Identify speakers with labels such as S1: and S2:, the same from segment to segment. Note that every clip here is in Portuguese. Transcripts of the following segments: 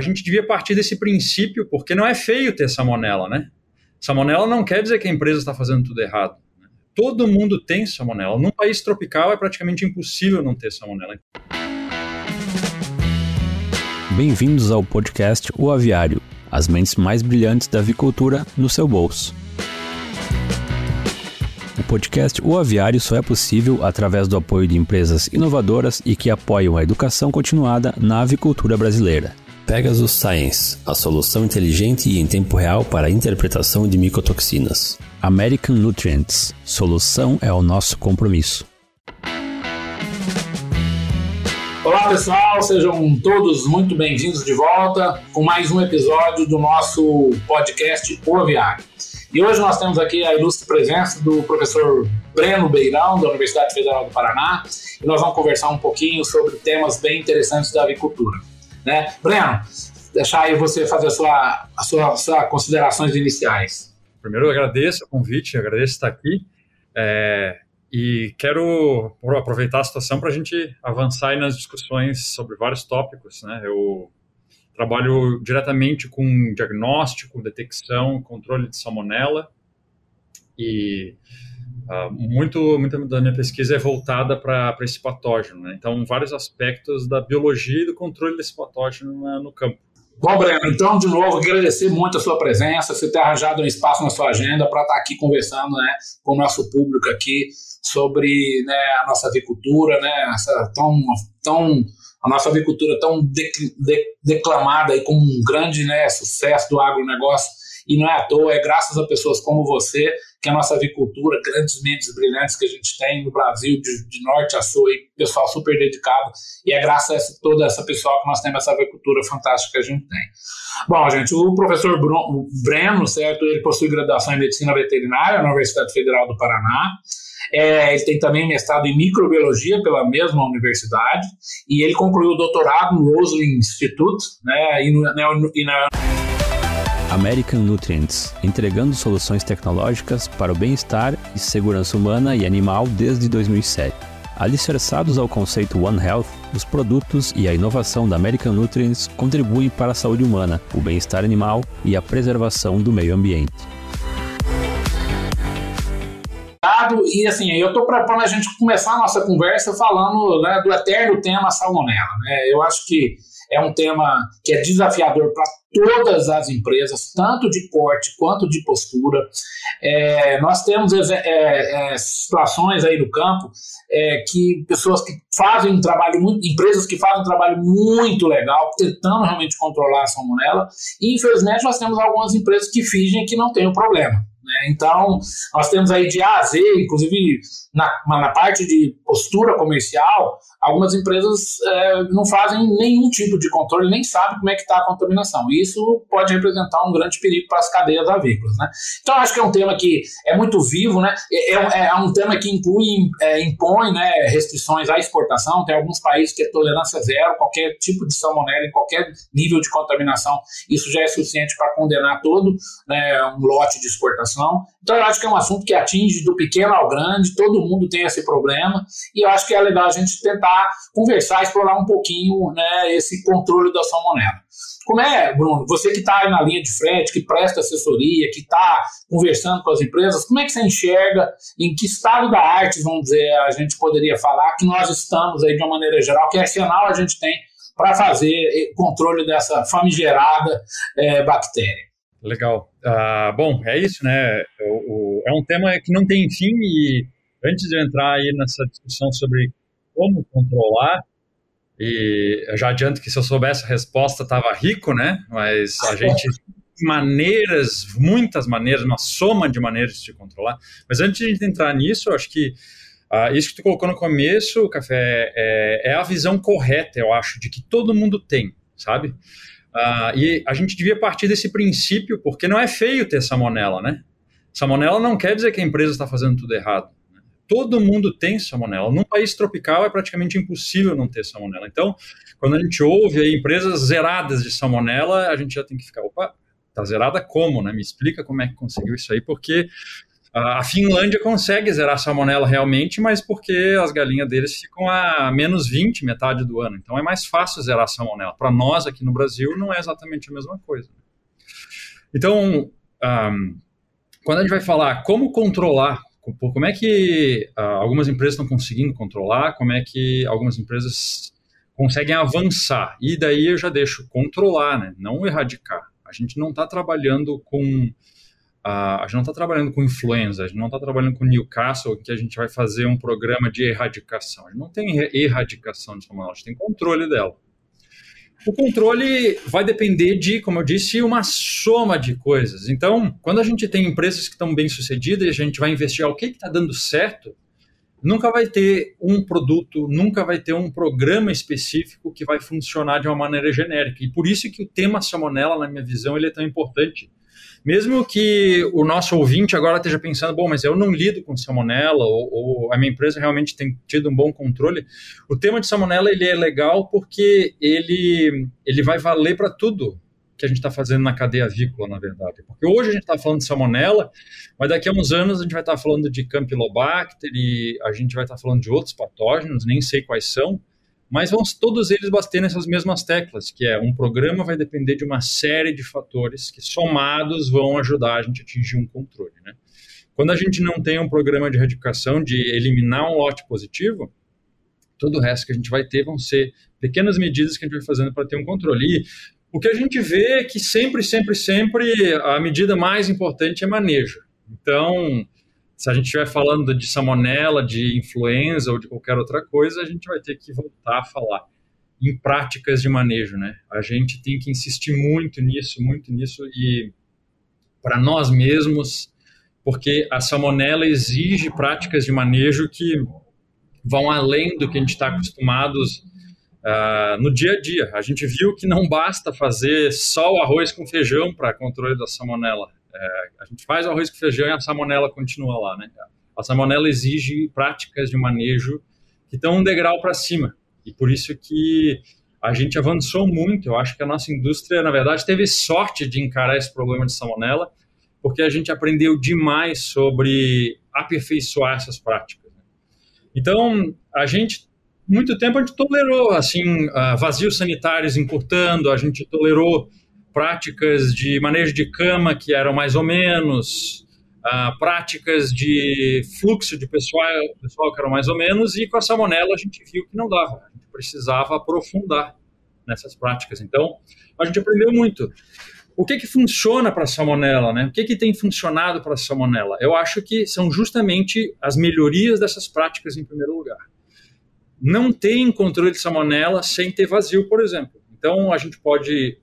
S1: a gente devia partir desse princípio, porque não é feio ter salmonela, né? Salmonela não quer dizer que a empresa está fazendo tudo errado. Né? Todo mundo tem salmonela. Num país tropical é praticamente impossível não ter salmonela.
S2: Bem-vindos ao podcast O Aviário, as mentes mais brilhantes da avicultura no seu bolso. O podcast O Aviário só é possível através do apoio de empresas inovadoras e que apoiam a educação continuada na avicultura brasileira. Pegasus Science, a solução inteligente e em tempo real para a interpretação de micotoxinas. American Nutrients, solução é o nosso compromisso.
S3: Olá pessoal, sejam todos muito bem-vindos de volta com mais um episódio do nosso podcast O Aviário. E hoje nós temos aqui a ilustre presença do professor Breno Beirão, da Universidade Federal do Paraná, e nós vamos conversar um pouquinho sobre temas bem interessantes da avicultura. Né? Breno, deixar aí você fazer a sua, a sua, considerações iniciais.
S1: Primeiro, eu agradeço o convite, agradeço estar aqui. É, e quero aproveitar a situação para a gente avançar nas discussões sobre vários tópicos. Né? Eu trabalho diretamente com diagnóstico, detecção, controle de salmonela e uh, muito, muita da minha pesquisa é voltada para esse patógeno. Né? Então, vários aspectos da biologia e do controle desse patógeno no campo.
S3: Bom, Breno, então, de novo, agradecer muito a sua presença, você ter arranjado um espaço na sua agenda para estar aqui conversando né, com o nosso público aqui sobre né, a nossa avicultura, né, essa tão, tão, a nossa avicultura tão de, de, declamada e com um grande né, sucesso do agronegócio. E não é à toa, é graças a pessoas como você que a nossa avicultura, grandes mentes brilhantes que a gente tem no Brasil, de, de norte a sul, e pessoal super dedicado, e é graças a essa, toda essa pessoal que nós temos essa avicultura fantástica que a gente tem. Bom, gente, o professor Bruno, Breno, certo, ele possui graduação em Medicina Veterinária na Universidade Federal do Paraná, é, ele tem também mestrado em microbiologia pela mesma universidade. E ele concluiu o doutorado no Roslin Institute né, e, no, e na
S2: American Nutrients, entregando soluções tecnológicas para o bem-estar e segurança humana e animal desde 2007. Alicerçados ao conceito One Health, os produtos e a inovação da American Nutrients contribuem para a saúde humana, o bem-estar animal e a preservação do meio ambiente.
S3: E assim, eu estou propondo a gente começar a nossa conversa falando né, do eterno tema salmonela. Né? Eu acho que é um tema que é desafiador para todas as empresas, tanto de corte quanto de postura. É, nós temos é, é, situações aí no campo é, que pessoas que fazem um trabalho muito, empresas que fazem um trabalho muito legal, tentando realmente controlar a salmonela, e infelizmente nós temos algumas empresas que fingem que não tem o problema. Né? Então, nós temos aí de A a Z, inclusive na, na parte de postura comercial, algumas empresas é, não fazem nenhum tipo de controle, nem sabem como é que está a contaminação. E isso pode representar um grande perigo para as cadeias avícolas. Né? Então, acho que é um tema que é muito vivo, né? é, é, é um tema que inclui, é, impõe né, restrições à exportação. Tem alguns países que é tolerância zero, qualquer tipo de salmonela, em qualquer nível de contaminação, isso já é suficiente para condenar todo né, um lote de exportação. Então, eu acho que é um assunto que atinge do pequeno ao grande, todo mundo tem esse problema, e eu acho que é legal a gente tentar conversar, explorar um pouquinho né, esse controle da salmonela. Como é, Bruno, você que está na linha de frente, que presta assessoria, que está conversando com as empresas, como é que você enxerga, em que estado da arte, vamos dizer, a gente poderia falar que nós estamos aí de uma maneira geral, que arsenal a gente tem para fazer controle dessa famigerada é, bactéria?
S1: Legal. Uh, bom, é isso, né? O, o, é um tema que não tem fim e antes de eu entrar aí nessa discussão sobre como controlar, e eu já adianto que se eu soubesse a resposta estava rico, né? Mas a gente maneiras, muitas maneiras, uma soma de maneiras de controlar. Mas antes de entrar nisso, eu acho que uh, isso que tu colocou no começo, Café, é, é a visão correta, eu acho, de que todo mundo tem, sabe? Uh, e a gente devia partir desse princípio, porque não é feio ter salmonela, né? Salmonela não quer dizer que a empresa está fazendo tudo errado. Todo mundo tem salmonela. Num país tropical é praticamente impossível não ter salmonela. Então, quando a gente ouve aí empresas zeradas de salmonela, a gente já tem que ficar, opa, tá zerada como, né? Me explica como é que conseguiu isso aí, porque A Finlândia consegue zerar salmonela realmente, mas porque as galinhas deles ficam a menos 20 metade do ano. Então é mais fácil zerar salmonela. Para nós aqui no Brasil não é exatamente a mesma coisa. Então, um, quando a gente vai falar como controlar, como é que uh, algumas empresas estão conseguindo controlar, como é que algumas empresas conseguem avançar. E daí eu já deixo controlar, né? não erradicar. A gente não está trabalhando com a, a gente não está trabalhando com influenza, a gente não está trabalhando com Newcastle, que a gente vai fazer um programa de erradicação. A gente não tem erradicação de salmonela, a gente tem controle dela. O controle vai depender de, como eu disse, uma soma de coisas. Então, quando a gente tem empresas que estão bem sucedidas e a gente vai investigar o que está dando certo, nunca vai ter um produto, nunca vai ter um programa específico que vai funcionar de uma maneira genérica. E por isso que o tema salmonela, na minha visão, ele é tão importante mesmo que o nosso ouvinte agora esteja pensando, bom, mas eu não lido com salmonela, ou, ou, a minha empresa realmente tem tido um bom controle, o tema de salmonela ele é legal porque ele, ele vai valer para tudo que a gente está fazendo na cadeia avícola, na verdade. Porque hoje a gente está falando de salmonela, mas daqui a uns anos a gente vai estar tá falando de Campylobacter e a gente vai estar tá falando de outros patógenos, nem sei quais são, mas vão todos eles bater nessas mesmas teclas, que é um programa vai depender de uma série de fatores que somados vão ajudar a gente a atingir um controle, né? Quando a gente não tem um programa de erradicação, de eliminar um lote positivo, todo o resto que a gente vai ter vão ser pequenas medidas que a gente vai fazendo para ter um controle. E o que a gente vê é que sempre, sempre, sempre a medida mais importante é manejo. Então, se a gente estiver falando de salmonela, de influenza ou de qualquer outra coisa, a gente vai ter que voltar a falar em práticas de manejo, né? A gente tem que insistir muito nisso, muito nisso e para nós mesmos, porque a salmonela exige práticas de manejo que vão além do que a gente está acostumados uh, no dia a dia. A gente viu que não basta fazer só o arroz com feijão para controle da salmonela. É, a gente faz arroz com feijão e a salmonela continua lá, né? A salmonela exige práticas de manejo que estão um degrau para cima. E por isso que a gente avançou muito. Eu acho que a nossa indústria, na verdade, teve sorte de encarar esse problema de salmonela, porque a gente aprendeu demais sobre aperfeiçoar essas práticas. Né? Então, a gente, muito tempo, a gente tolerou, assim, uh, vazios sanitários encurtando, a gente tolerou práticas de manejo de cama que eram mais ou menos, uh, práticas de fluxo de pessoal, pessoal que eram mais ou menos, e com a salmonela a gente viu que não dava, a gente precisava aprofundar nessas práticas. Então, a gente aprendeu muito. O que que funciona para a salmonela, né? O que que tem funcionado para a salmonela? Eu acho que são justamente as melhorias dessas práticas em primeiro lugar. Não tem controle de salmonela sem ter vazio, por exemplo. Então, a gente pode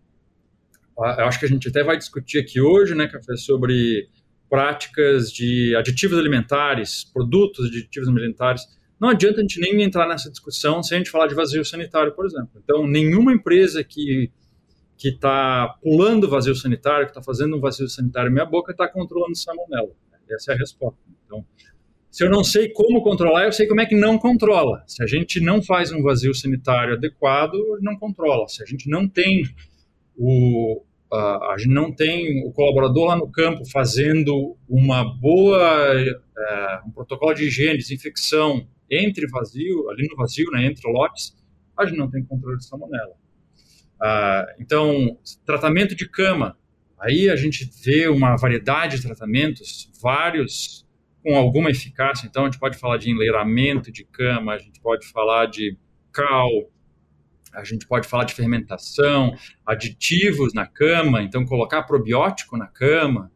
S1: eu acho que a gente até vai discutir aqui hoje, né, Café, sobre práticas de aditivos alimentares, produtos de aditivos alimentares. Não adianta a gente nem entrar nessa discussão sem a gente falar de vazio sanitário, por exemplo. Então, nenhuma empresa que que está pulando vazio sanitário, que está fazendo um vazio sanitário minha boca, está controlando salmonela. Essa é a resposta. Então, se eu não sei como controlar, eu sei como é que não controla. Se a gente não faz um vazio sanitário adequado, não controla. Se a gente não tem o, a gente não tem o colaborador lá no campo fazendo uma boa é, um protocolo de higiene, desinfecção entre vazio, ali no vazio, né, entre lotes, a gente não tem controle de salmonela. Ah, então, tratamento de cama, aí a gente vê uma variedade de tratamentos, vários com alguma eficácia. Então, a gente pode falar de enleiramento de cama, a gente pode falar de cal, a gente pode falar de fermentação, aditivos na cama, então colocar probiótico na cama.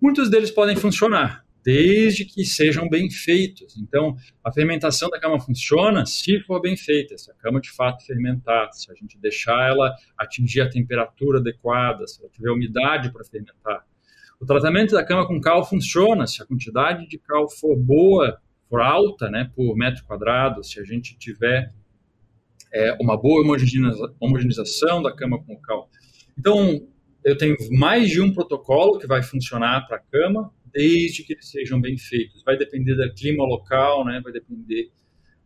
S1: Muitos deles podem funcionar, desde que sejam bem feitos. Então, a fermentação da cama funciona se for bem feita, se a cama de fato fermentar, se a gente deixar ela atingir a temperatura adequada, se ela tiver umidade para fermentar. O tratamento da cama com cal funciona se a quantidade de cal for boa, for alta, né, por metro quadrado, se a gente tiver é, uma boa homogeneização da cama com o cal. Então, eu tenho mais de um protocolo que vai funcionar para a cama, desde que eles sejam bem feitos. Vai depender do clima local, né? vai depender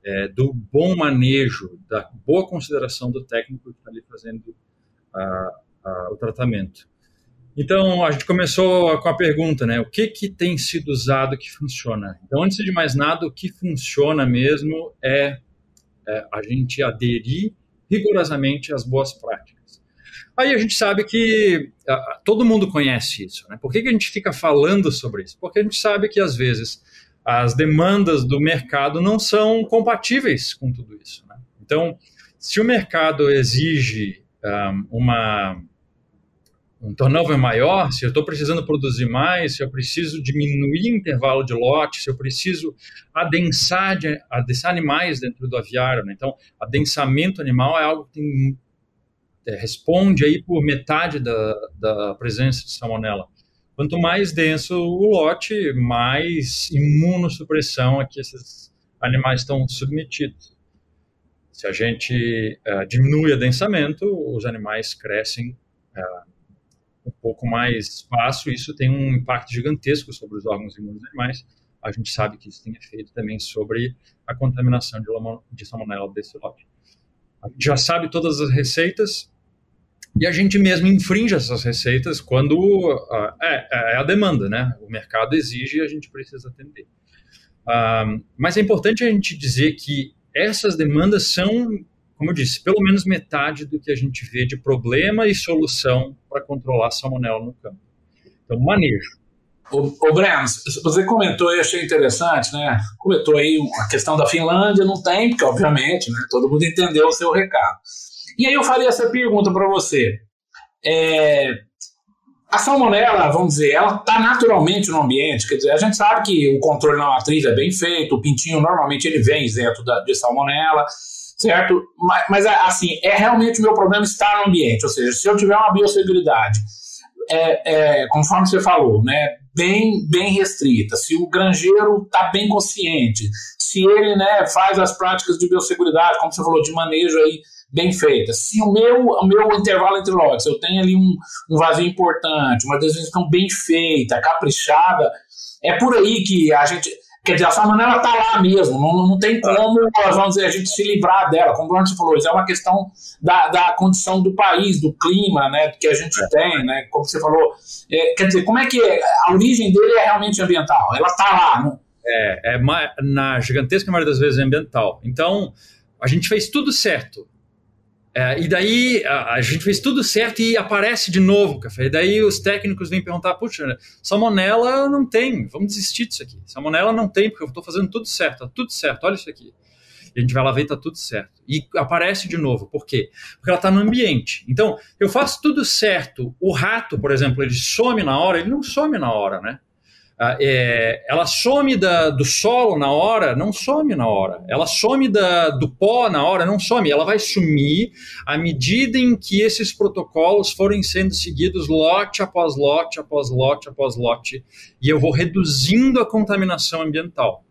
S1: é, do bom manejo, da boa consideração do técnico que está ali fazendo a, a, o tratamento. Então, a gente começou com a pergunta, né? O que, que tem sido usado que funciona? Então, antes de mais nada, o que funciona mesmo é, é a gente aderir rigorosamente às boas práticas. Aí a gente sabe que a, todo mundo conhece isso, né? Por que, que a gente fica falando sobre isso? Porque a gente sabe que, às vezes, as demandas do mercado não são compatíveis com tudo isso. Né? Então, se o mercado exige um, uma um turnover maior, se eu estou precisando produzir mais, se eu preciso diminuir intervalo de lote, se eu preciso adensar, de, adensar animais dentro do aviário. Né? Então, adensamento animal é algo que tem, é, responde aí por metade da, da presença de salmonela. Quanto mais denso o lote, mais imunossupressão é que esses animais estão submetidos. Se a gente uh, diminui o adensamento, os animais crescem uh, um pouco mais fácil, isso tem um impacto gigantesco sobre os órgãos imunes dos animais. A gente sabe que isso tem efeito também sobre a contaminação de, de salmonela desse lote. A gente já sabe todas as receitas e a gente mesmo infringe essas receitas quando uh, é, é, a demanda, né? O mercado exige e a gente precisa atender. Uh, mas é importante a gente dizer que essas demandas são como eu disse, pelo menos metade do que a gente vê de problema e solução para controlar a salmonela no campo. Então, manejo.
S3: O, o Breno, você comentou e achei interessante, né? Comentou aí a questão da Finlândia, não tem, porque obviamente, né, todo mundo entendeu o seu recado. E aí eu faria essa pergunta para você. É, a salmonela, vamos dizer, ela está naturalmente no ambiente, quer dizer, a gente sabe que o controle na matriz é bem feito, o pintinho normalmente ele vem isento de salmonela, certo? Mas, mas, assim, é realmente o meu problema estar no ambiente, ou seja, se eu tiver uma biosseguridade, é, é, conforme você falou, né, bem, bem restrita, se o granjeiro está bem consciente, se ele né, faz as práticas de biosseguridade, como você falou, de manejo aí bem feita, se o meu, o meu intervalo entre lotes, eu tenho ali um, um vazio importante, uma desinfecção bem feita, caprichada, é por aí que a gente Quer dizer, a salmonela está lá mesmo, não, não tem como, vamos dizer, a gente se livrar dela. Como o você falou, isso é uma questão da, da condição do país, do clima, né, que a gente é. tem, né, como você falou. É, quer dizer, como é que é? a origem dele é realmente ambiental? Ela está lá, não?
S1: É, é, na gigantesca maioria das vezes é ambiental. Então, a gente fez tudo certo. É, e daí a, a, gente fez tudo certo e aparece de novo o café. E daí os técnicos vêm perguntar: puxa, salmonela não tem, vamos desistir disso aqui. Salmonela não tem, porque eu estou fazendo tudo certo, tá tudo certo, olha isso aqui. E a gente vai lá ver tá tudo certo. E aparece de novo. Por quê? Porque ela está no ambiente. Então, eu faço tudo certo. O rato, por exemplo, ele some na hora, ele não some na hora, né? Ah, é, ela some da, do solo na hora, não some na hora. Ela some da, do pó na hora, não some. Ela vai sumir à medida em que esses protocolos forem sendo seguidos lote após lote, após lote, após lote, e eu vou reduzindo a contaminação ambiental.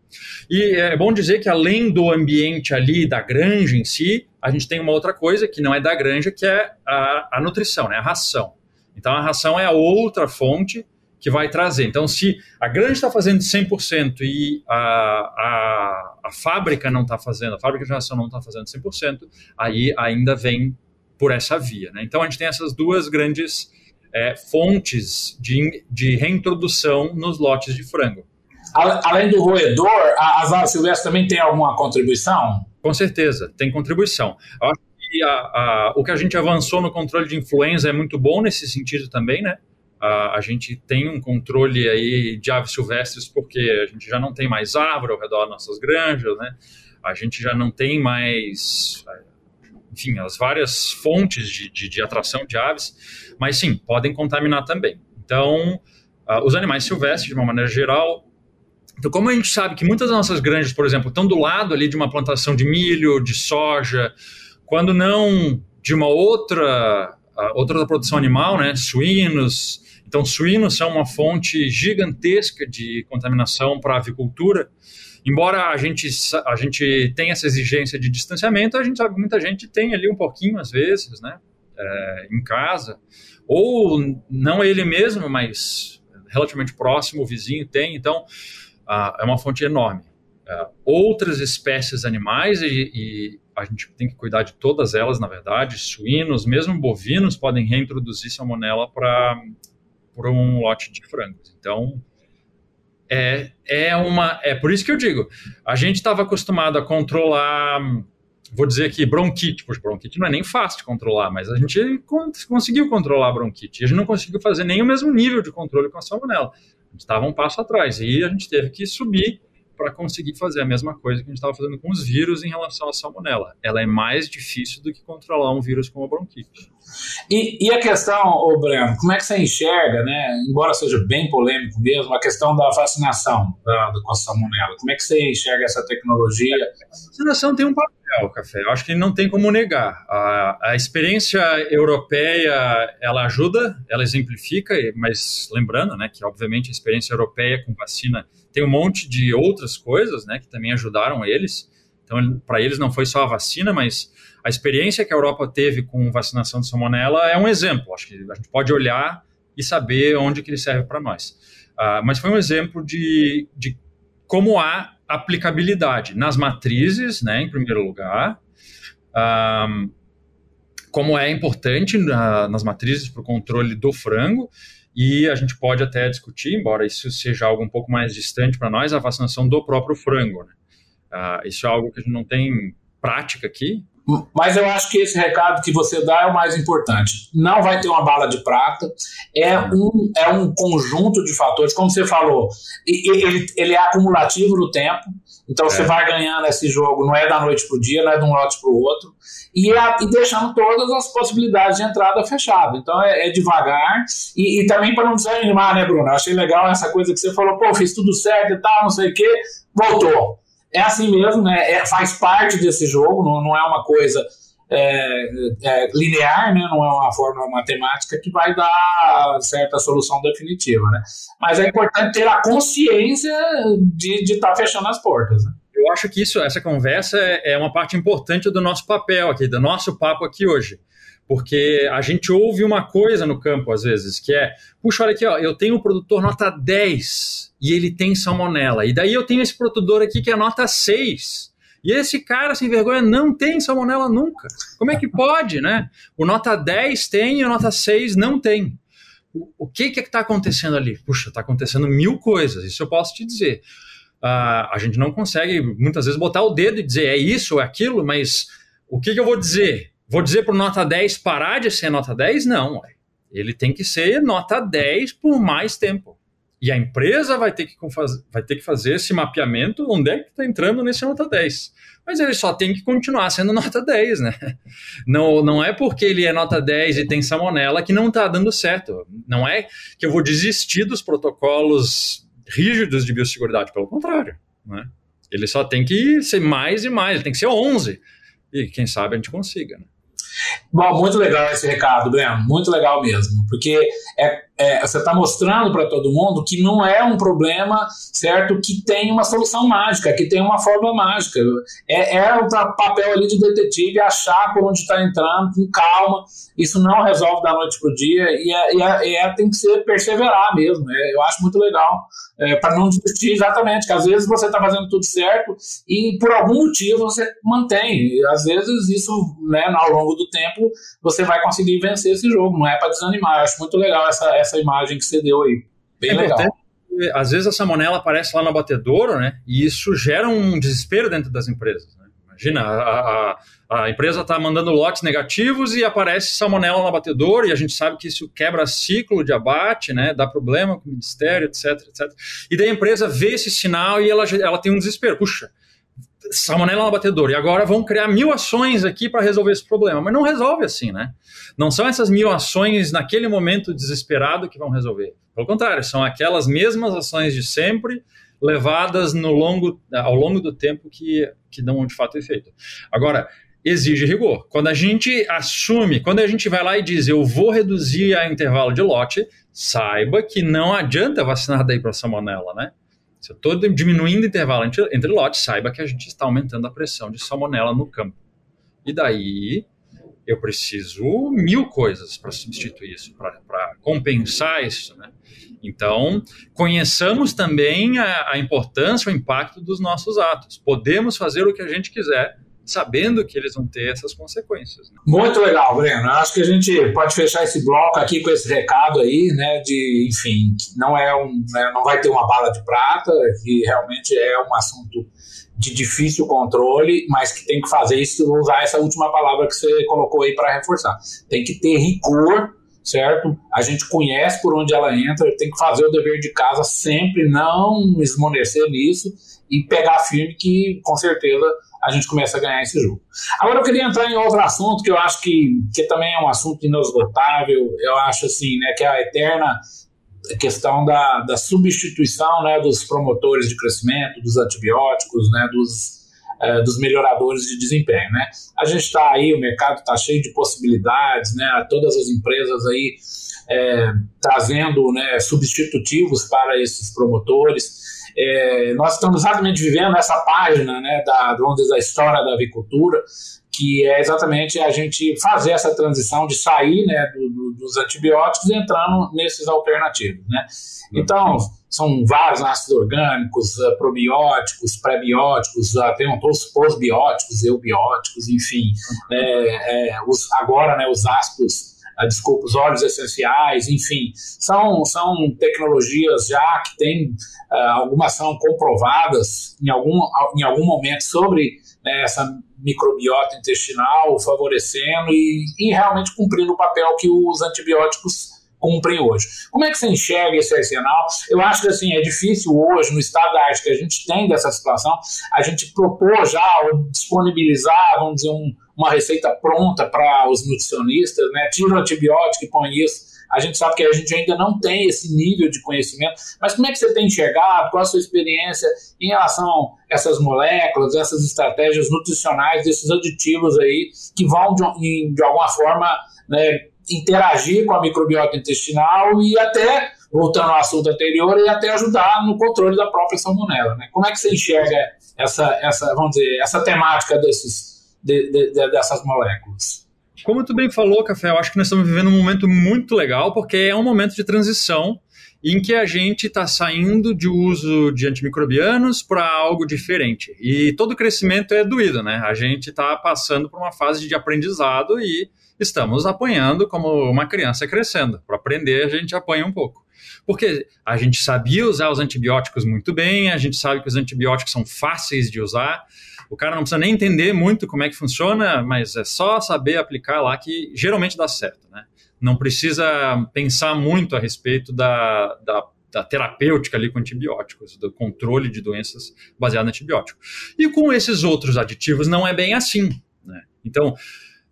S1: E é bom dizer que além do ambiente ali da granja em si, a gente tem uma outra coisa que não é da granja, que é a, a nutrição, né? a ração. Então a ração é a outra fonte que vai trazer. Então, se a grande está fazendo 100% e a, a, a fábrica não está fazendo, a fábrica de geração não está fazendo 100%, aí ainda vem por essa via. Né? Então, a gente tem essas duas grandes é, fontes de, de reintrodução nos lotes de frango.
S3: Além do roedor, as aves silvestres também têm alguma contribuição?
S1: Com certeza, tem contribuição. Eu acho que a, a, o que a gente avançou no controle de influenza é muito bom nesse sentido também, né? A, gente tem um controle aí de aves silvestres porque a gente já não tem mais árvore ao redor das nossas granjas, né? A gente já não tem mais, enfim, as várias fontes de, de, de atração de aves, mas sim, podem contaminar também. Então, uh, os animais silvestres, de uma maneira geral, então, como a gente sabe que muitas das nossas granjas, por exemplo, estão do lado ali de uma plantação de milho, de soja, quando não de uma outra outra produção animal, né, suínos, então, suínos são uma fonte gigantesca de contaminação para a avicultura. Embora a gente, a gente tenha essa exigência de distanciamento, a gente sabe que muita gente tem ali um pouquinho, às vezes, né, é, em casa. Ou não ele mesmo, mas relativamente próximo, o vizinho tem. Então, é uma fonte enorme. É, outras espécies animais, e, e a gente tem que cuidar de todas elas, na verdade, suínos, mesmo bovinos, podem reintroduzir salmonela para por um lote de frangos. Então, é, é uma. É por isso que eu digo: a gente estava acostumado a controlar, vou dizer aqui, bronquite. Pois bronquite não é nem fácil de controlar, mas a gente conseguiu controlar a bronquite. E a gente não conseguiu fazer nem o mesmo nível de controle com a salmonela. A gente estava um passo atrás. E a gente teve que subir para conseguir fazer a mesma coisa que a gente estava fazendo com os vírus em relação à salmonela. Ela é mais difícil do que controlar um vírus como a bronquite.
S3: E, e a questão, ô Breno, como é que você enxerga, né, embora seja bem polêmico mesmo, a questão da vacinação da, da, com a salmonela? Como é que você enxerga essa tecnologia?
S1: A vacinação tem um papel, Café. Eu acho que não tem como negar. A, a experiência europeia, ela ajuda, ela exemplifica, mas lembrando, né, que obviamente a experiência europeia com vacina tem um monte de outras coisas, né, que também ajudaram eles. Então, para eles não foi só a vacina, mas a experiência que a Europa teve com vacinação de salmonela é um exemplo. Acho que a gente pode olhar e saber onde que ele serve para nós. Uh, mas foi um exemplo de, de como há aplicabilidade nas matrizes, né, em primeiro lugar, um, como é importante na, nas matrizes para o controle do frango, e a gente pode até discutir, embora isso seja algo um pouco mais distante para nós, a vacinação do próprio frango. Né? Uh, isso é algo que a gente não tem prática aqui.
S3: Mas eu acho que esse recado que você dá é o mais importante. Não vai ter uma bala de prata, é um, é um conjunto de fatores, como você falou, ele, ele é acumulativo no tempo, então é. você vai ganhando esse jogo, não é da noite para o dia, não é de um lote para o outro, e, é, e, deixando todas as possibilidades de entrada fechadas. Então é, é devagar, e, e também para não desanimar, né, Bruno? Eu achei legal essa coisa que você falou, pô, fiz tudo certo e tal, não sei o quê, voltou é assim mesmo, né? É, faz parte desse jogo, não, não é uma coisa é, é, linear, né? não é uma fórmula matemática que vai dar certa solução definitiva. Né? Mas é importante ter a consciência de estar tá fechando as portas. Né?
S1: Eu acho que isso, essa conversa é, é uma parte importante do nosso papel aqui, do nosso papo aqui hoje porque a gente ouve uma coisa no campo às vezes, que é, puxa, olha aqui, ó, eu tenho um produtor nota 10 e ele tem salmonela. E daí eu tenho esse produtor aqui que é nota 6. E esse cara sem vergonha não tem salmonela nunca. Como é que pode, né? O nota 10 tem e o nota 6 não tem. O, que que está acontecendo ali? Puxa, está acontecendo mil coisas, isso eu posso te dizer. Uh, a gente não consegue muitas vezes botar o dedo e dizer é isso, é aquilo, mas o que, que eu vou dizer? Vou dizer para o nota 10 parar de ser nota 10? Não. Ele tem que ser nota 10 por mais tempo. E a empresa vai ter que, vai ter que fazer esse mapeamento onde é que está entrando nesse nota 10. Mas ele só tem que continuar sendo nota 10, né? Não, não é porque ele é nota 10 e tem salmonela que não está dando certo. Não é que eu vou desistir dos protocolos rígidos de biosseguridade, pelo contrário. Né? Ele só tem que ser mais e mais, ele tem que ser 11. E quem sabe a gente consiga. Né?
S3: Bom, muito legal esse recado, Breno, muito legal mesmo, porque é, é você está mostrando para todo mundo que não é um problema, certo, que tem uma solução mágica, que tem uma fórmula mágica. É, é o papel ali de detetive achar por onde está entrando, com calma. Isso não resolve da noite para o dia e, é, e, é, é, tem que ser perseverar mesmo. É, eu acho muito legal é, para não desistir exatamente, que às vezes você está fazendo tudo certo e por algum motivo você mantém. E, às vezes isso, né, ao longo do tempo, você vai conseguir vencer esse jogo. Não é para desanimar. Eu acho muito legal essa, essa imagem que você deu aí. Bem é legal.
S1: Às vezes a salmonela aparece lá no abatedouro, né? E isso gera um desespero dentro das empresas. Né? Imagina, a, a a empresa está mandando lotes negativos e aparece salmonela no abatedor, e a gente sabe que isso quebra ciclo de abate, né, dá problema com o ministério, etc, etc. E daí a empresa vê esse sinal e ela, ela tem um desespero. Puxa, salmonela no abatedor, e agora vão criar mil ações aqui para resolver esse problema. Mas não resolve assim, né? Não são essas mil ações naquele momento desesperado que vão resolver. Pelo contrário, são aquelas mesmas ações de sempre, levadas no longo, ao longo do tempo que, que dão de fato efeito. Agora, exige rigor. Quando a gente assume, quando a gente vai lá e diz eu vou reduzir a intervalo de lote, saiba que não adianta vacinar daí para salmonela, né? Se eu estou diminuindo o intervalo entre, entre lotes, saiba que a gente está aumentando a pressão de salmonela no campo. E daí eu preciso mil coisas para substituir isso, para compensar isso, né? Então, conheçamos também a, a importância, o impacto dos nossos atos. Podemos fazer o que a gente quiser, sabendo que eles vão ter essas consequências. Né?
S3: Muito legal, Breno. Acho que a gente pode fechar esse bloco aqui com esse recado aí, né, de, enfim, não é um, né, não vai ter uma bala de prata, que realmente é um assunto de difícil controle, mas que tem que fazer isso, usar essa última palavra que você colocou aí para reforçar. Tem que ter rigor, certo? A gente conhece por onde ela entra, tem que fazer o dever de casa sempre, não esmorecer nisso e pegar firme que com certeza a gente começa a ganhar esse jogo. Agora eu queria entrar em outro assunto que eu acho que, que também é um assunto inesgotável, eu acho assim, né, que é a eterna questão da, da substituição né, dos promotores de crescimento, dos antibióticos, né, dos, é, dos melhoradores de desempenho. Né? A gente está aí, o mercado está cheio de possibilidades, né, todas as empresas aí é, trazendo né, substitutivos para esses promotores. É, nós estamos exatamente vivendo essa página né, da, vamos da história da avicultura, que é exatamente a gente fazer essa transição de sair né, do, do, dos antibióticos e entrando nesses alternativos. Né? Então, são vários ácidos orgânicos, uh, probióticos, pré-bióticos, uh, tem os pós-bióticos, eubióticos, enfim. É, é, os, agora, né, os ácidos, desculpa, os óleos essenciais, enfim. São, são tecnologias já que têm, algumas são comprovadas em algum, em algum momento sobre né, essa microbiota intestinal, favorecendo e, e realmente cumprindo o papel que os antibióticos cumprem hoje. Como é que você enxerga esse arsenal? Eu acho que assim, é difícil hoje, no estado da arte que a gente tem dessa situação, a gente propor já ou disponibilizar, vamos dizer, um, uma receita pronta para os nutricionistas, né? Tira o antibiótico e põe isso a gente sabe que a gente ainda não tem esse nível de conhecimento, mas como é que você tem enxergado? Qual a sua experiência em relação a essas moléculas, essas estratégias nutricionais, desses aditivos aí que vão, de, de alguma forma, né, interagir com a microbiota intestinal e até, voltando ao assunto anterior, e até ajudar no controle da própria salmonela. Né? Como é que você enxerga essa, essa, vamos dizer, essa temática desses, de, de, dessas moléculas?
S1: Como tu bem falou, Café, eu acho que nós estamos vivendo um momento muito legal, porque é um momento de transição em que a gente está saindo de uso de antimicrobianos para algo diferente. E todo crescimento é doído, né? A gente está passando por uma fase de aprendizado e estamos apanhando como uma criança crescendo. Para aprender, a gente apanha um pouco. Porque a gente sabia usar os antibióticos muito bem, a gente sabe que os antibióticos são fáceis de usar, o cara não precisa nem entender muito como é que funciona, mas é só saber aplicar lá que geralmente dá certo, né? Não precisa pensar muito a respeito da, da, da terapêutica ali com antibióticos, do controle de doenças baseado em antibiótico. E com esses outros aditivos não é bem assim, né? Então,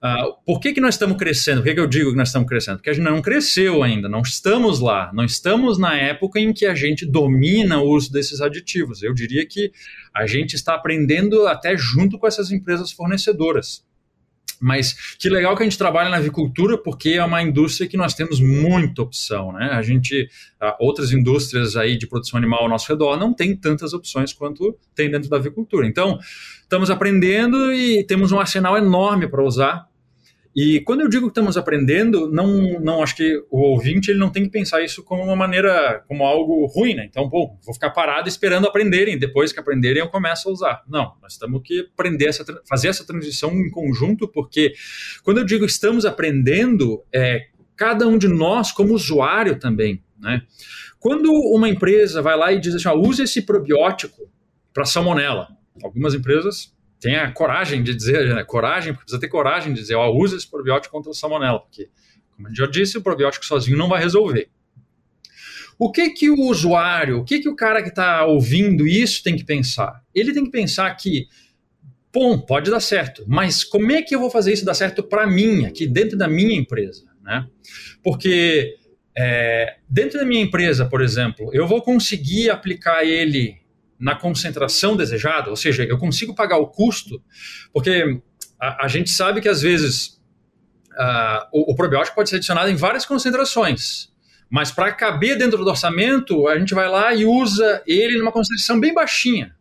S1: Uh, por que, que nós estamos crescendo? Por que, que eu digo que nós estamos crescendo? Porque a gente não cresceu ainda, não estamos lá, não estamos na época em que a gente domina o uso desses aditivos. Eu diria que a gente está aprendendo até junto com essas empresas fornecedoras. Mas que legal que a gente trabalha na avicultura, porque é uma indústria que nós temos muita opção, né? A gente, uh, outras indústrias aí de produção animal ao nosso redor não tem tantas opções quanto tem dentro da avicultura. Então, estamos aprendendo e temos um arsenal enorme para usar e quando eu digo que estamos aprendendo, não, não acho que o ouvinte ele não tem que pensar isso como uma maneira, como algo ruim, né? Então, pô, vou ficar parado esperando aprenderem, depois que aprenderem eu começo a usar. Não, nós temos que aprender essa, fazer essa transição em conjunto, porque quando eu digo estamos aprendendo, é cada um de nós como usuário também, né? Quando uma empresa vai lá e diz assim, ó, use esse probiótico para salmonela, algumas empresas tenha coragem de dizer, né? coragem, porque precisa ter coragem de dizer, ó, usa esse probiótico contra a salmonela, porque, como gente já disse, o probiótico sozinho não vai resolver. O que que o usuário, o que que o cara que está ouvindo isso tem que pensar? Ele tem que pensar que, bom, pode dar certo, mas como é que eu vou fazer isso dar certo para mim, aqui dentro da minha empresa, né? Porque é, dentro da minha empresa, por exemplo, eu vou conseguir aplicar ele na concentração desejada, ou seja, eu consigo pagar o custo, porque a, a gente sabe que às vezes uh, o, o, probiótico pode ser adicionado em várias concentrações, mas para caber dentro do orçamento, a gente vai lá e usa ele numa concentração bem baixinha.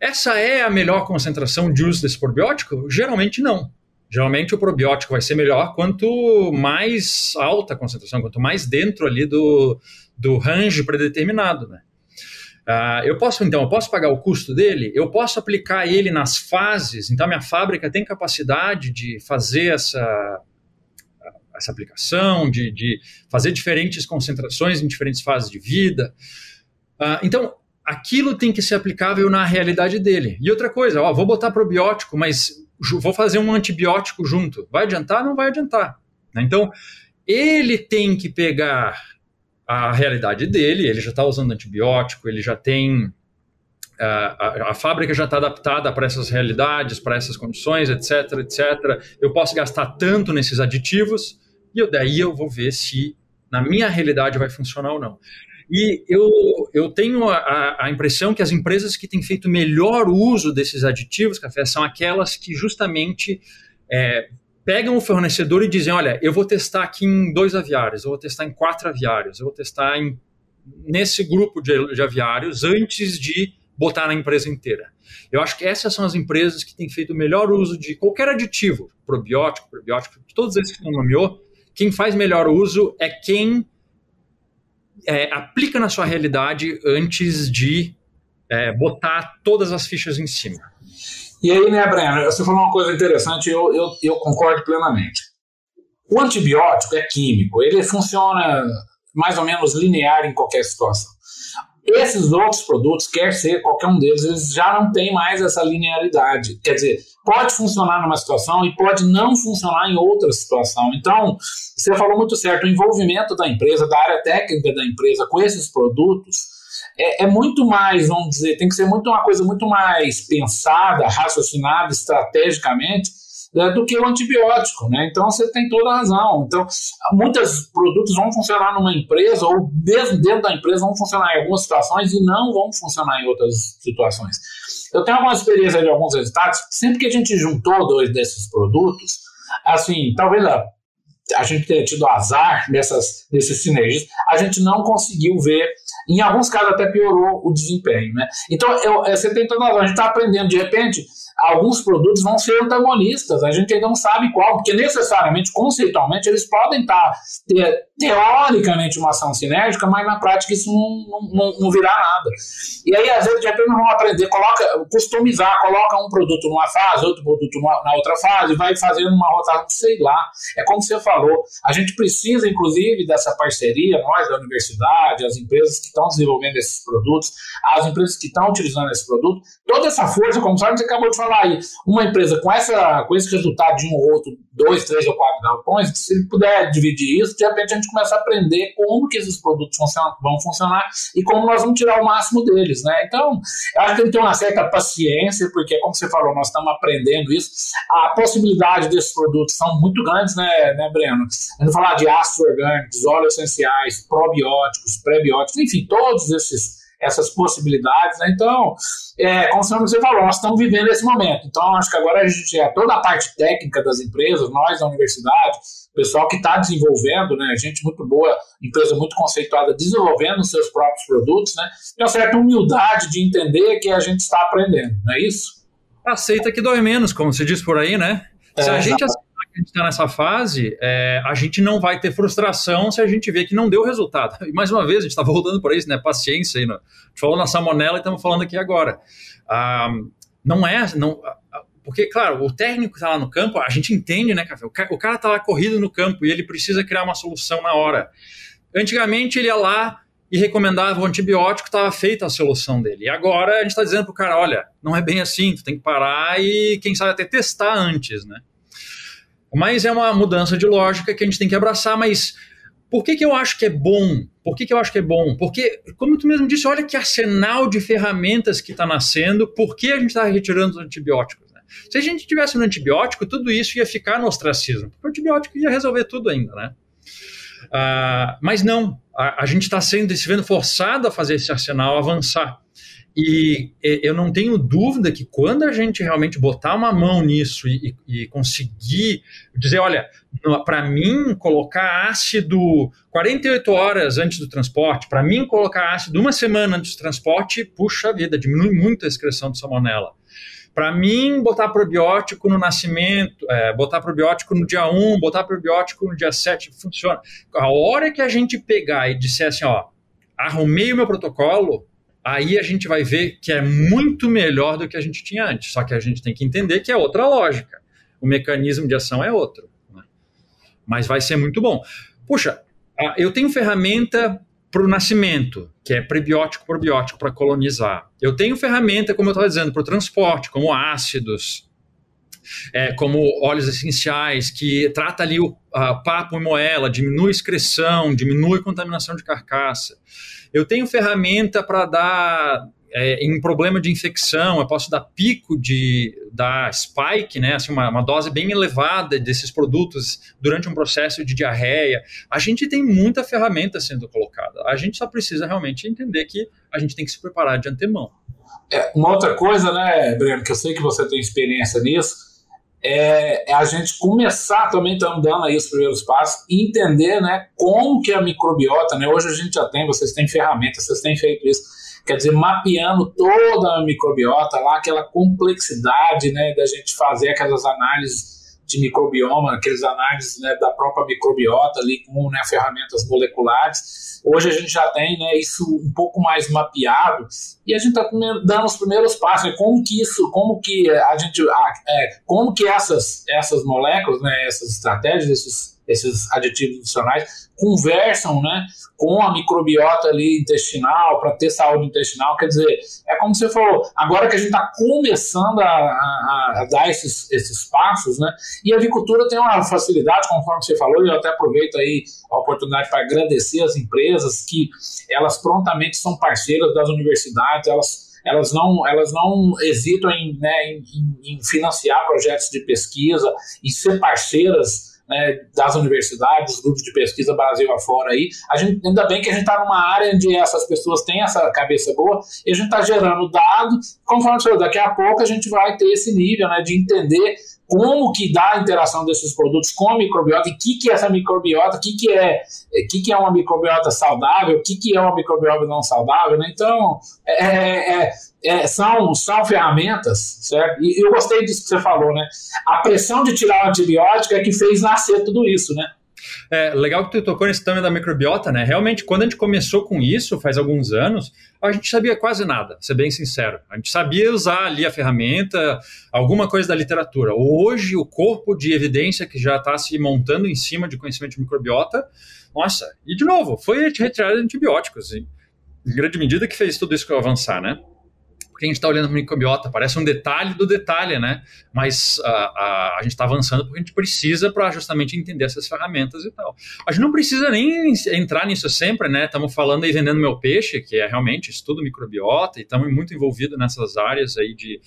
S1: Essa é a melhor concentração de uso desse probiótico? Geralmente não. Geralmente o probiótico vai ser melhor quanto mais alta a concentração, quanto mais dentro ali do, do range predeterminado, né? Uh, eu posso, então, eu posso pagar o custo dele, eu posso aplicar ele nas fases, então minha fábrica tem capacidade de fazer essa, essa aplicação, de, de fazer diferentes concentrações em diferentes fases de vida. Uh, então, aquilo tem que ser aplicável na realidade dele. E outra coisa, ó, vou botar probiótico, mas vou fazer um antibiótico junto. Vai adiantar? Não vai adiantar. Né? Então, ele tem que pegar a realidade dele, ele já está usando antibiótico, ele já tem. A, a, a fábrica já está adaptada para essas realidades, para essas condições, etc, etc. Eu posso gastar tanto nesses aditivos, e eu, daí eu vou ver se na minha realidade vai funcionar ou não. E eu, eu tenho a, a, impressão que as empresas que têm feito melhor uso desses aditivos, café, são aquelas que justamente é, pegam o fornecedor e dizem: olha, eu vou testar aqui em dois aviários, eu vou testar em quatro aviários, eu vou testar em, nesse grupo de, de aviários antes de botar na empresa inteira. Eu acho que essas são as empresas que têm feito o melhor uso de qualquer aditivo, probiótico, probiótico, todos esses que você nomeou. Quem faz melhor uso é quem é, aplica na sua realidade antes de é, botar todas as fichas em cima.
S3: E aí, né, Breno, você falou uma coisa interessante, eu, eu, eu concordo plenamente. O antibiótico é químico, ele funciona mais ou menos linear em qualquer situação. Esses outros produtos, quer ser qualquer um deles, eles já não têm mais essa linearidade. Quer dizer, pode funcionar numa situação e pode não funcionar em outra situação. Então, você falou muito certo, o envolvimento da empresa, da área técnica da empresa com esses produtos é, é, muito mais, vamos dizer, tem que ser muito uma coisa muito mais pensada, raciocinada estrategicamente né, do que o antibiótico, né? Então você tem toda a razão. Então, muitos produtos vão funcionar numa empresa ou mesmo dentro da empresa vão funcionar em algumas situações e não vão funcionar em outras situações. Eu tenho alguma experiência de alguns resultados. Sempre que a gente juntou dois desses produtos, assim, talvez a, a gente tenha tido azar nessas, nesses sinergias, a gente não conseguiu ver em alguns casos até piorou o desempenho. Né? Então, eu, você tem toda a razão. A gente está aprendendo, de repente, alguns produtos vão ser antagonistas, a gente ainda não sabe qual, porque necessariamente, conceitualmente, eles podem estar tá, ter teoricamente uma ação sinérgica, mas na prática isso não, não, não virá nada. E aí, às vezes, de repente, vão aprender, coloca, customizar, coloca um produto numa fase, outro produto na outra fase, vai fazendo uma rotação, sei lá. É como você falou, a gente precisa, inclusive, dessa parceria, nós da universidade, as empresas que estão desenvolvendo esses produtos, as empresas que estão utilizando esse produto, toda essa força, como sabe, você acabou de falar falar aí, uma empresa com, essa, com esse resultado de um ou outro, dois, três ou quatro galpões, se ele puder dividir isso, de repente a gente começa a aprender como que esses produtos funcionam, vão funcionar e como nós vamos tirar o máximo deles, né? Então, eu acho que tem que ter uma certa paciência, porque, como você falou, nós estamos aprendendo isso. A possibilidade desses produtos são muito grandes, né, né Breno? Gente falar de ácidos orgânicos, óleos essenciais, probióticos, prebióticos, enfim, todos esses essas possibilidades. Né? Então, é, como você falou, nós estamos vivendo esse momento. Então, acho que agora a gente é toda a parte técnica das empresas, nós da universidade, o pessoal que está desenvolvendo, né, gente muito boa, empresa muito conceituada, desenvolvendo os seus próprios produtos, né, tem uma certa humildade de entender que a gente está aprendendo, não é isso?
S1: Aceita que dói menos, como se diz por aí, né? Se é, a gente a gente está nessa fase, é, a gente não vai ter frustração se a gente vê que não deu resultado. E mais uma vez, a gente está voltando por isso, né? Paciência aí. Né? A gente falou na salmonela e estamos falando aqui agora. Ah, não é. Não, porque, claro, o técnico está lá no campo, a gente entende, né, Café? O cara está lá corrido no campo e ele precisa criar uma solução na hora. Antigamente ele ia lá e recomendava o antibiótico, estava feita a solução dele. E agora a gente está dizendo para o cara: olha, não é bem assim, tu tem que parar e, quem sabe, até testar antes, né? Mas é uma mudança de lógica que a gente tem que abraçar, mas por que, que eu acho que é bom? Por que, que eu acho que é bom? Porque, como tu mesmo disse, olha que arsenal de ferramentas que está nascendo, por que a gente está retirando os antibióticos? Né? Se a gente tivesse um antibiótico, tudo isso ia ficar no ostracismo, o antibiótico ia resolver tudo ainda, né? Uh, mas não, a, a gente está sendo se vendo forçado a fazer esse arsenal avançar. E eu não tenho dúvida que quando a gente realmente botar uma mão nisso e, e conseguir dizer, olha, para mim colocar ácido 48 horas antes do transporte, para mim colocar ácido uma semana antes do transporte, puxa vida, diminui muito a excreção de salmonela. Para mim, botar probiótico no nascimento, é, botar probiótico no dia 1, botar probiótico no dia 7, funciona. A hora que a gente pegar e disser assim, ó, arrumei o meu protocolo, aí a gente vai ver que é muito melhor do que a gente tinha antes. Só que a gente tem que entender que é outra lógica. O mecanismo de ação é outro. Né? Mas vai ser muito bom. Puxa, eu tenho ferramenta para o nascimento, que é prebiótico probiótico para colonizar. Eu tenho ferramenta, como eu estava dizendo, para o transporte, como ácidos, é, como óleos essenciais, que trata ali o papo e moela, diminui excreção, diminui contaminação de carcaça. Eu tenho ferramenta para dar é, em problema de infecção, eu posso dar pico de da spike, né, assim, uma, uma, dose bem elevada desses produtos durante um processo de diarreia. A gente tem muita ferramenta sendo colocada. A gente só precisa realmente entender que a gente tem que se preparar de antemão.
S3: É, uma outra coisa, né, Breno, que eu sei que você tem experiência nisso, é, é, a gente começar também estamos dando aí os primeiros passos entender né, como que a microbiota, né, hoje a gente já tem, vocês têm ferramentas, vocês têm feito isso, quer dizer, mapeando toda a microbiota lá, aquela complexidade né, da gente fazer aquelas análises de microbioma, aqueles análises né, da própria microbiota ali com né, ferramentas moleculares. Hoje a gente já tem né, isso um pouco mais mapeado e a gente está dando os primeiros passos. Né, como que isso, como que a gente, é, como que essas essas moléculas, né, essas estratégias, esses esses aditivos nutricionais conversam né, com a microbiota ali intestinal para ter saúde intestinal. Quer dizer, é como você falou, agora que a gente está começando a, a, a, dar esses, esses passos, né? E a avicultura tem uma facilidade, conforme você falou, e eu até aproveito aí a oportunidade para agradecer as empresas que elas prontamente são parceiras das universidades, elas elas não, elas não hesitam em, né, em, em, financiar projetos de pesquisa e ser parceiras né, das universidades, dos grupos de pesquisa Brasil afora aí. A gente, ainda bem que a gente está numa área onde essas pessoas têm essa cabeça boa e a gente está gerando. Conforme você falou, daqui a pouco a gente vai ter esse nível né, de entender como que dá a interação desses produtos com a microbiota e o que, que é essa microbiota, o que, que, é, que, que é uma microbiota saudável, o que, que é uma microbiota não saudável. Né? Então, é, é, é, é são, são ferramentas, certo? E eu gostei disso que você falou, né? A pressão de tirar o antibiótico é que fez nascer tudo isso, né?
S1: É legal que tu tocou nesse tema da microbiota, né? Realmente, quando a gente começou com isso, faz alguns anos, a gente sabia quase nada, ser bem sincero. A gente sabia usar ali a ferramenta, alguma coisa da literatura. Hoje, o corpo de evidência que já está se montando em cima de conhecimento de microbiota, nossa, e de novo, foi retirada de antibióticos. em grande medida que fez tudo isso avançar, né? Porque a gente está olhando para microbiota, parece um detalhe do detalhe, né? Mas a, a, a gente está avançando porque a gente precisa para justamente entender essas ferramentas e tal. A gente não precisa nem entrar nisso sempre, né? Estamos falando aí vendendo meu peixe, que é realmente estudo microbiota, e estamos muito envolvidos nessas áreas aí de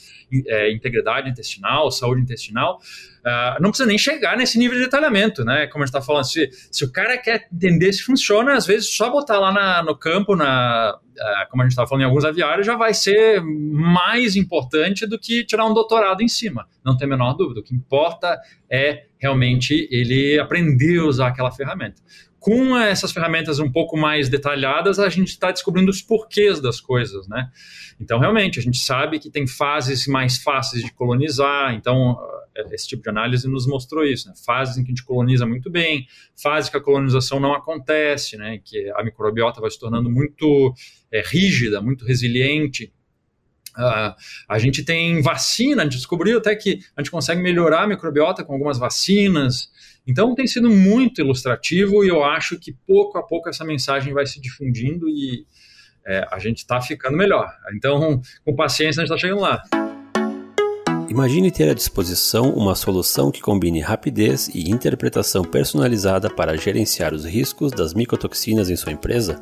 S1: é, integridade intestinal, saúde intestinal. Uh, não precisa nem chegar nesse nível de detalhamento, né? Como a gente está falando, se, se o cara quer entender se funciona, às vezes só botar lá na, no campo, na, uh, como a gente estava falando em alguns aviários, já vai ser mais importante do que tirar um doutorado em cima. Não tem a menor dúvida. O que importa é realmente ele aprender a usar aquela ferramenta com essas ferramentas um pouco mais detalhadas, a gente está descobrindo os porquês das coisas, né? Então, realmente, a gente sabe que tem fases mais fáceis de colonizar, então esse tipo de análise nos mostrou isso, né? Fases em que a gente coloniza muito bem, fases que a colonização não acontece, né? Que a microbiota vai se tornando muito é, rígida, muito resiliente, Uh, a gente tem vacina, a gente descobriu até que a gente consegue melhorar a microbiota com algumas vacinas. Então tem sido muito ilustrativo e eu acho que pouco a pouco essa mensagem vai se difundindo e é, a gente está ficando melhor. Então, com paciência, a gente está chegando lá.
S2: Imagine ter à disposição uma solução que combine rapidez e interpretação personalizada para gerenciar os riscos das micotoxinas em sua empresa?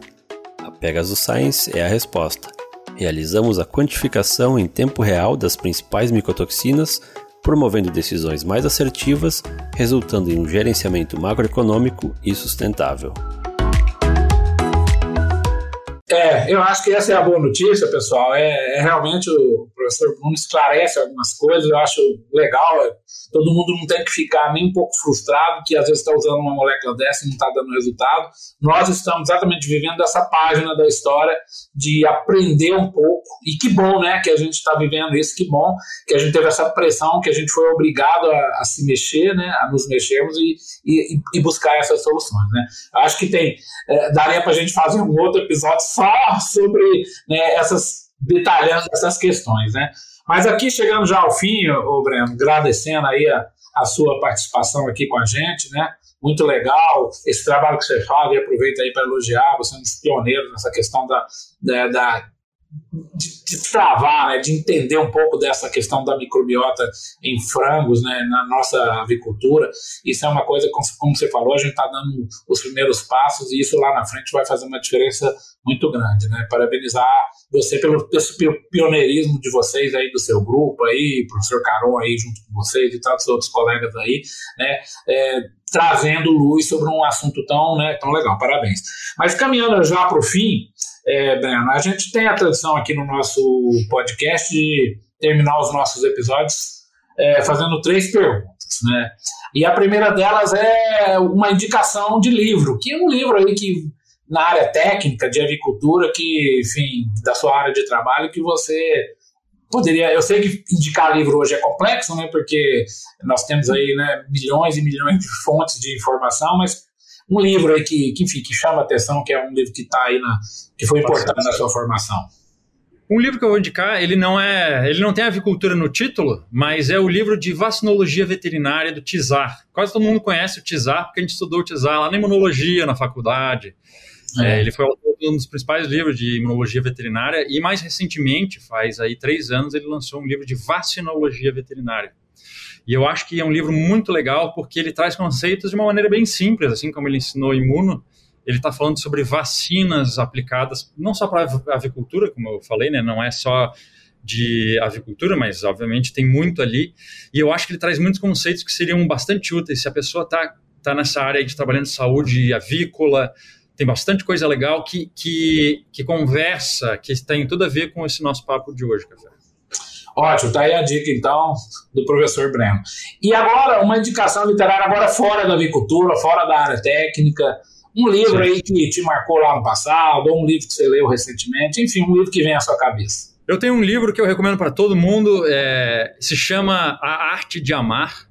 S2: A Pegasus Science é a resposta. Realizamos a quantificação em tempo real das principais micotoxinas, promovendo decisões mais assertivas, resultando em um gerenciamento macroeconômico e sustentável.
S3: É, eu acho que essa é a boa notícia, pessoal. É, é realmente o professor Bruno esclarece algumas coisas, eu acho legal. Todo mundo não tem que ficar nem um pouco frustrado que às vezes está usando uma molécula dessa e não está dando resultado. Nós estamos exatamente vivendo essa página da história de aprender um pouco. E que bom, né, que a gente está vivendo isso, que bom que a gente teve essa pressão, que a gente foi obrigado a, a se mexer, né, a nos mexermos e, e, e buscar essas soluções, né. Acho que tem, é, daria para a gente fazer um outro episódio só sobre né, essas detalhando essas questões, né? Mas aqui chegando já ao fim, o Breno, agradecendo aí a, a sua participação aqui com a gente, né? Muito legal esse trabalho que você faz e aproveita aí para elogiar, você é um dos pioneiros nessa questão da, da, da de, de travar, né, de entender um pouco dessa questão da microbiota em frangos, né, na nossa avicultura. Isso é uma coisa, como você falou, a gente está dando os primeiros passos e isso lá na frente vai fazer uma diferença muito grande. Né? Parabenizar você pelo, pelo pioneirismo de vocês aí, do seu grupo aí, professor Caron aí junto com vocês e tantos outros colegas aí, né, é, trazendo luz sobre um assunto tão, né, tão legal. Parabéns. Mas caminhando já para o fim, é, Breno, a gente tem a tradição aqui no nosso podcast de terminar os nossos episódios é, fazendo três perguntas, né? E a primeira delas é uma indicação de livro, que é um livro aí que na área técnica de avicultura, que, enfim, da sua área de trabalho, que você poderia. Eu sei que indicar livro hoje é complexo, né? Porque nós temos aí né, milhões e milhões de fontes de informação, mas um livro aí que, que, enfim, que chama atenção, que é um livro que está aí na, que foi importante na sua formação.
S1: Um livro que eu vou indicar, ele não é, ele não tem avicultura no título, mas é o livro de vacinologia veterinária do Tizar. Quase todo mundo conhece o Tizar, porque a gente estudou o Tizar lá na imunologia na faculdade. É. É, ele foi um dos principais livros de imunologia veterinária e mais recentemente, faz aí três anos, ele lançou um livro de vacinologia veterinária. E eu acho que é um livro muito legal porque ele traz conceitos de uma maneira bem simples, assim como ele ensinou imuno. Ele está falando sobre vacinas aplicadas não só para avicultura, como eu falei, né? Não é só de avicultura, mas obviamente tem muito ali. E eu acho que ele traz muitos conceitos que seriam bastante úteis se a pessoa está tá nessa área de trabalhando saúde avícola. Tem bastante coisa legal que, que, que conversa, que tem tudo a ver com esse nosso papo de hoje, Café.
S3: Ótimo, tá aí a dica então do professor Breno. E agora, uma indicação literária agora fora da avicultura, fora da área técnica, um livro Sim. aí que te marcou lá no passado, ou um livro que você leu recentemente, enfim, um livro que vem à sua cabeça.
S1: Eu tenho um livro que eu recomendo para todo mundo, é, se chama A Arte de Amar.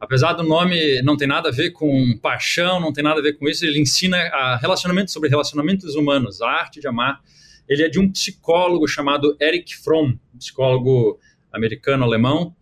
S1: Apesar do nome não tem nada a ver com paixão, não tem nada a ver com isso, ele ensina a relacionamento sobre relacionamentos humanos, a arte de amar. Ele é de um psicólogo chamado Eric Fromm, psicólogo americano-alemão.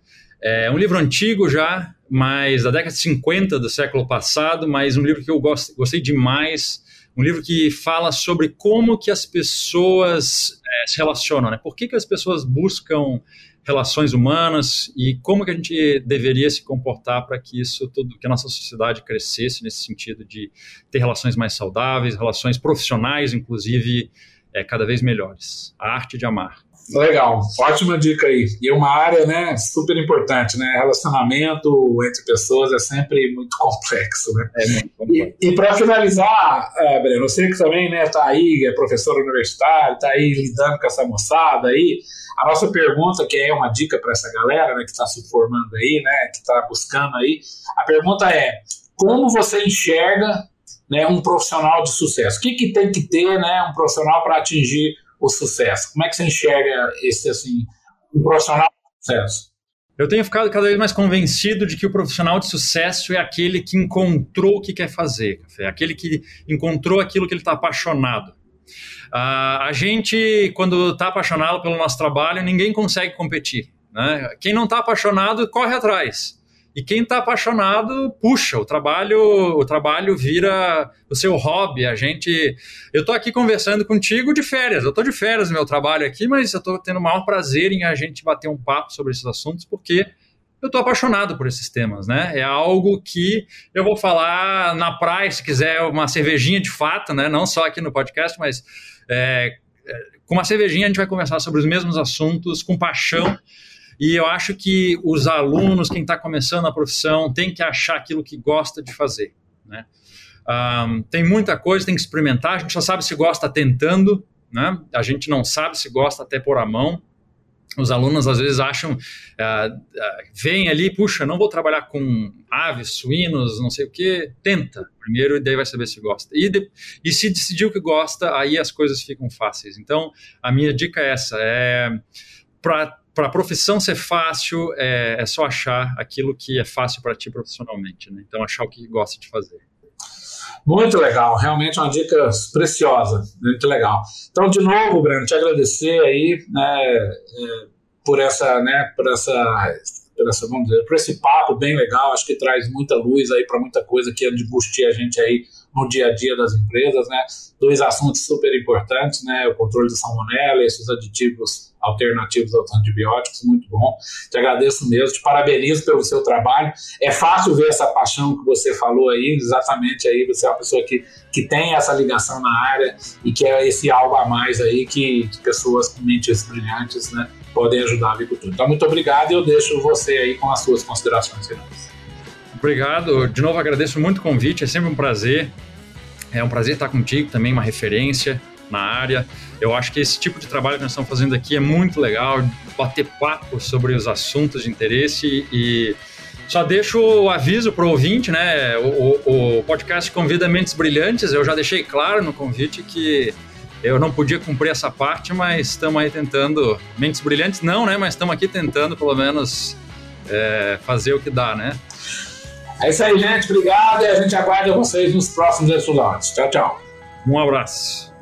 S1: É um livro antigo já, mas da década de 50 do século passado, mas um livro que eu gost, gostei demais, um livro que fala sobre como que as pessoas é, se relacionam, né? Por que, que as pessoas buscam relações humanas e como que a gente deveria se comportar para que isso tudo, que a nossa sociedade crescesse nesse sentido de ter relações mais saudáveis, relações profissionais, inclusive, é, cada vez melhores. A arte de amar.
S3: Legal, ótima dica aí. E uma área, né, super importante, né? Relacionamento entre pessoas é sempre muito complexo, né? É muito complexo. E, e para finalizar, é, Breno, você que também, né, tá aí, é professor universitário, tá aí lidando com essa moçada aí. A nossa pergunta, que é uma dica para essa galera, né, que está se formando aí, né, que está buscando aí, a pergunta é: como você enxerga, né, um profissional de sucesso? O que, que tem que ter, né, um profissional para atingir o sucesso? Como é que você enxerga esse, assim, um profissional de sucesso?
S1: Eu tenho ficado cada vez mais convencido de que o profissional de sucesso é aquele que encontrou o que quer fazer, é aquele que encontrou aquilo que ele está apaixonado. Uh, a gente, quando está apaixonado pelo nosso trabalho, ninguém consegue competir. Né? Quem não está apaixonado, corre atrás. E quem está apaixonado, puxa, o trabalho, o trabalho vira o seu hobby. A gente, eu estou aqui conversando contigo de férias. Eu estou de férias no meu trabalho aqui, mas eu estou tendo o maior prazer em a gente bater um papo sobre esses assuntos, porque eu estou apaixonado por esses temas, né? É algo que eu vou falar na praia, se quiser uma cervejinha de fato, né? Não só aqui no podcast, mas é, é com uma cervejinha a gente vai conversar sobre os mesmos assuntos com paixão e eu acho que os alunos, quem está começando a profissão, tem que achar aquilo que gosta de fazer. Né? Um, tem muita coisa, tem que experimentar. A gente só sabe se gosta tentando, né? a gente não sabe se gosta até por a mão. Os alunos às vezes acham, uh, uh, vem ali, puxa, não vou trabalhar com aves, suínos, não sei o que, tenta primeiro e daí vai saber se gosta. E, de, e se decidiu que gosta, aí as coisas ficam fáceis. Então, a minha dica é essa, é para para a profissão ser fácil, é, é, só achar aquilo que é fácil para ti profissionalmente. Né? Então, achar o que gosta de fazer.
S3: Muito legal, realmente uma dica preciosa, muito legal. Então, de novo, Breno, te agradecer aí né, é, por essa, né, por essa por, essa, vamos dizer, por esse papo bem legal, acho que traz muita luz aí para muita coisa que é de bustir a gente aí no dia a dia das empresas, né? Dois assuntos super importantes, né? O controle da salmonela e esses aditivos alternativos aos antibióticos, muito bom. Te agradeço mesmo, te parabenizo pelo seu trabalho. É fácil ver essa paixão que você falou aí, exatamente aí, você é uma pessoa que, que tem essa ligação na área e que é esse algo a mais aí que, que pessoas com mentes brilhantes, né? podem ajudar a agricultura. Então, muito obrigado e eu deixo você aí com as suas considerações finais.
S1: Obrigado. De novo, agradeço muito o convite, é sempre um prazer. É um prazer estar contigo, também uma referência na área. Eu acho que esse tipo de trabalho que nós estamos fazendo aqui é muito legal, bater papo sobre os assuntos de interesse e só deixo o aviso para o ouvinte, né? O, o, podcast convida mentes brilhantes. Eu já deixei claro no convite que eu não podia cumprir essa parte, mas estamos aí tentando. Mentes brilhantes não, né? Mas estamos aqui tentando, pelo menos, é, fazer o que dá, né?
S3: É isso aí, gente. Obrigado e a gente aguarda vocês nos próximos episódios. Tchau, tchau.
S1: Um abraço.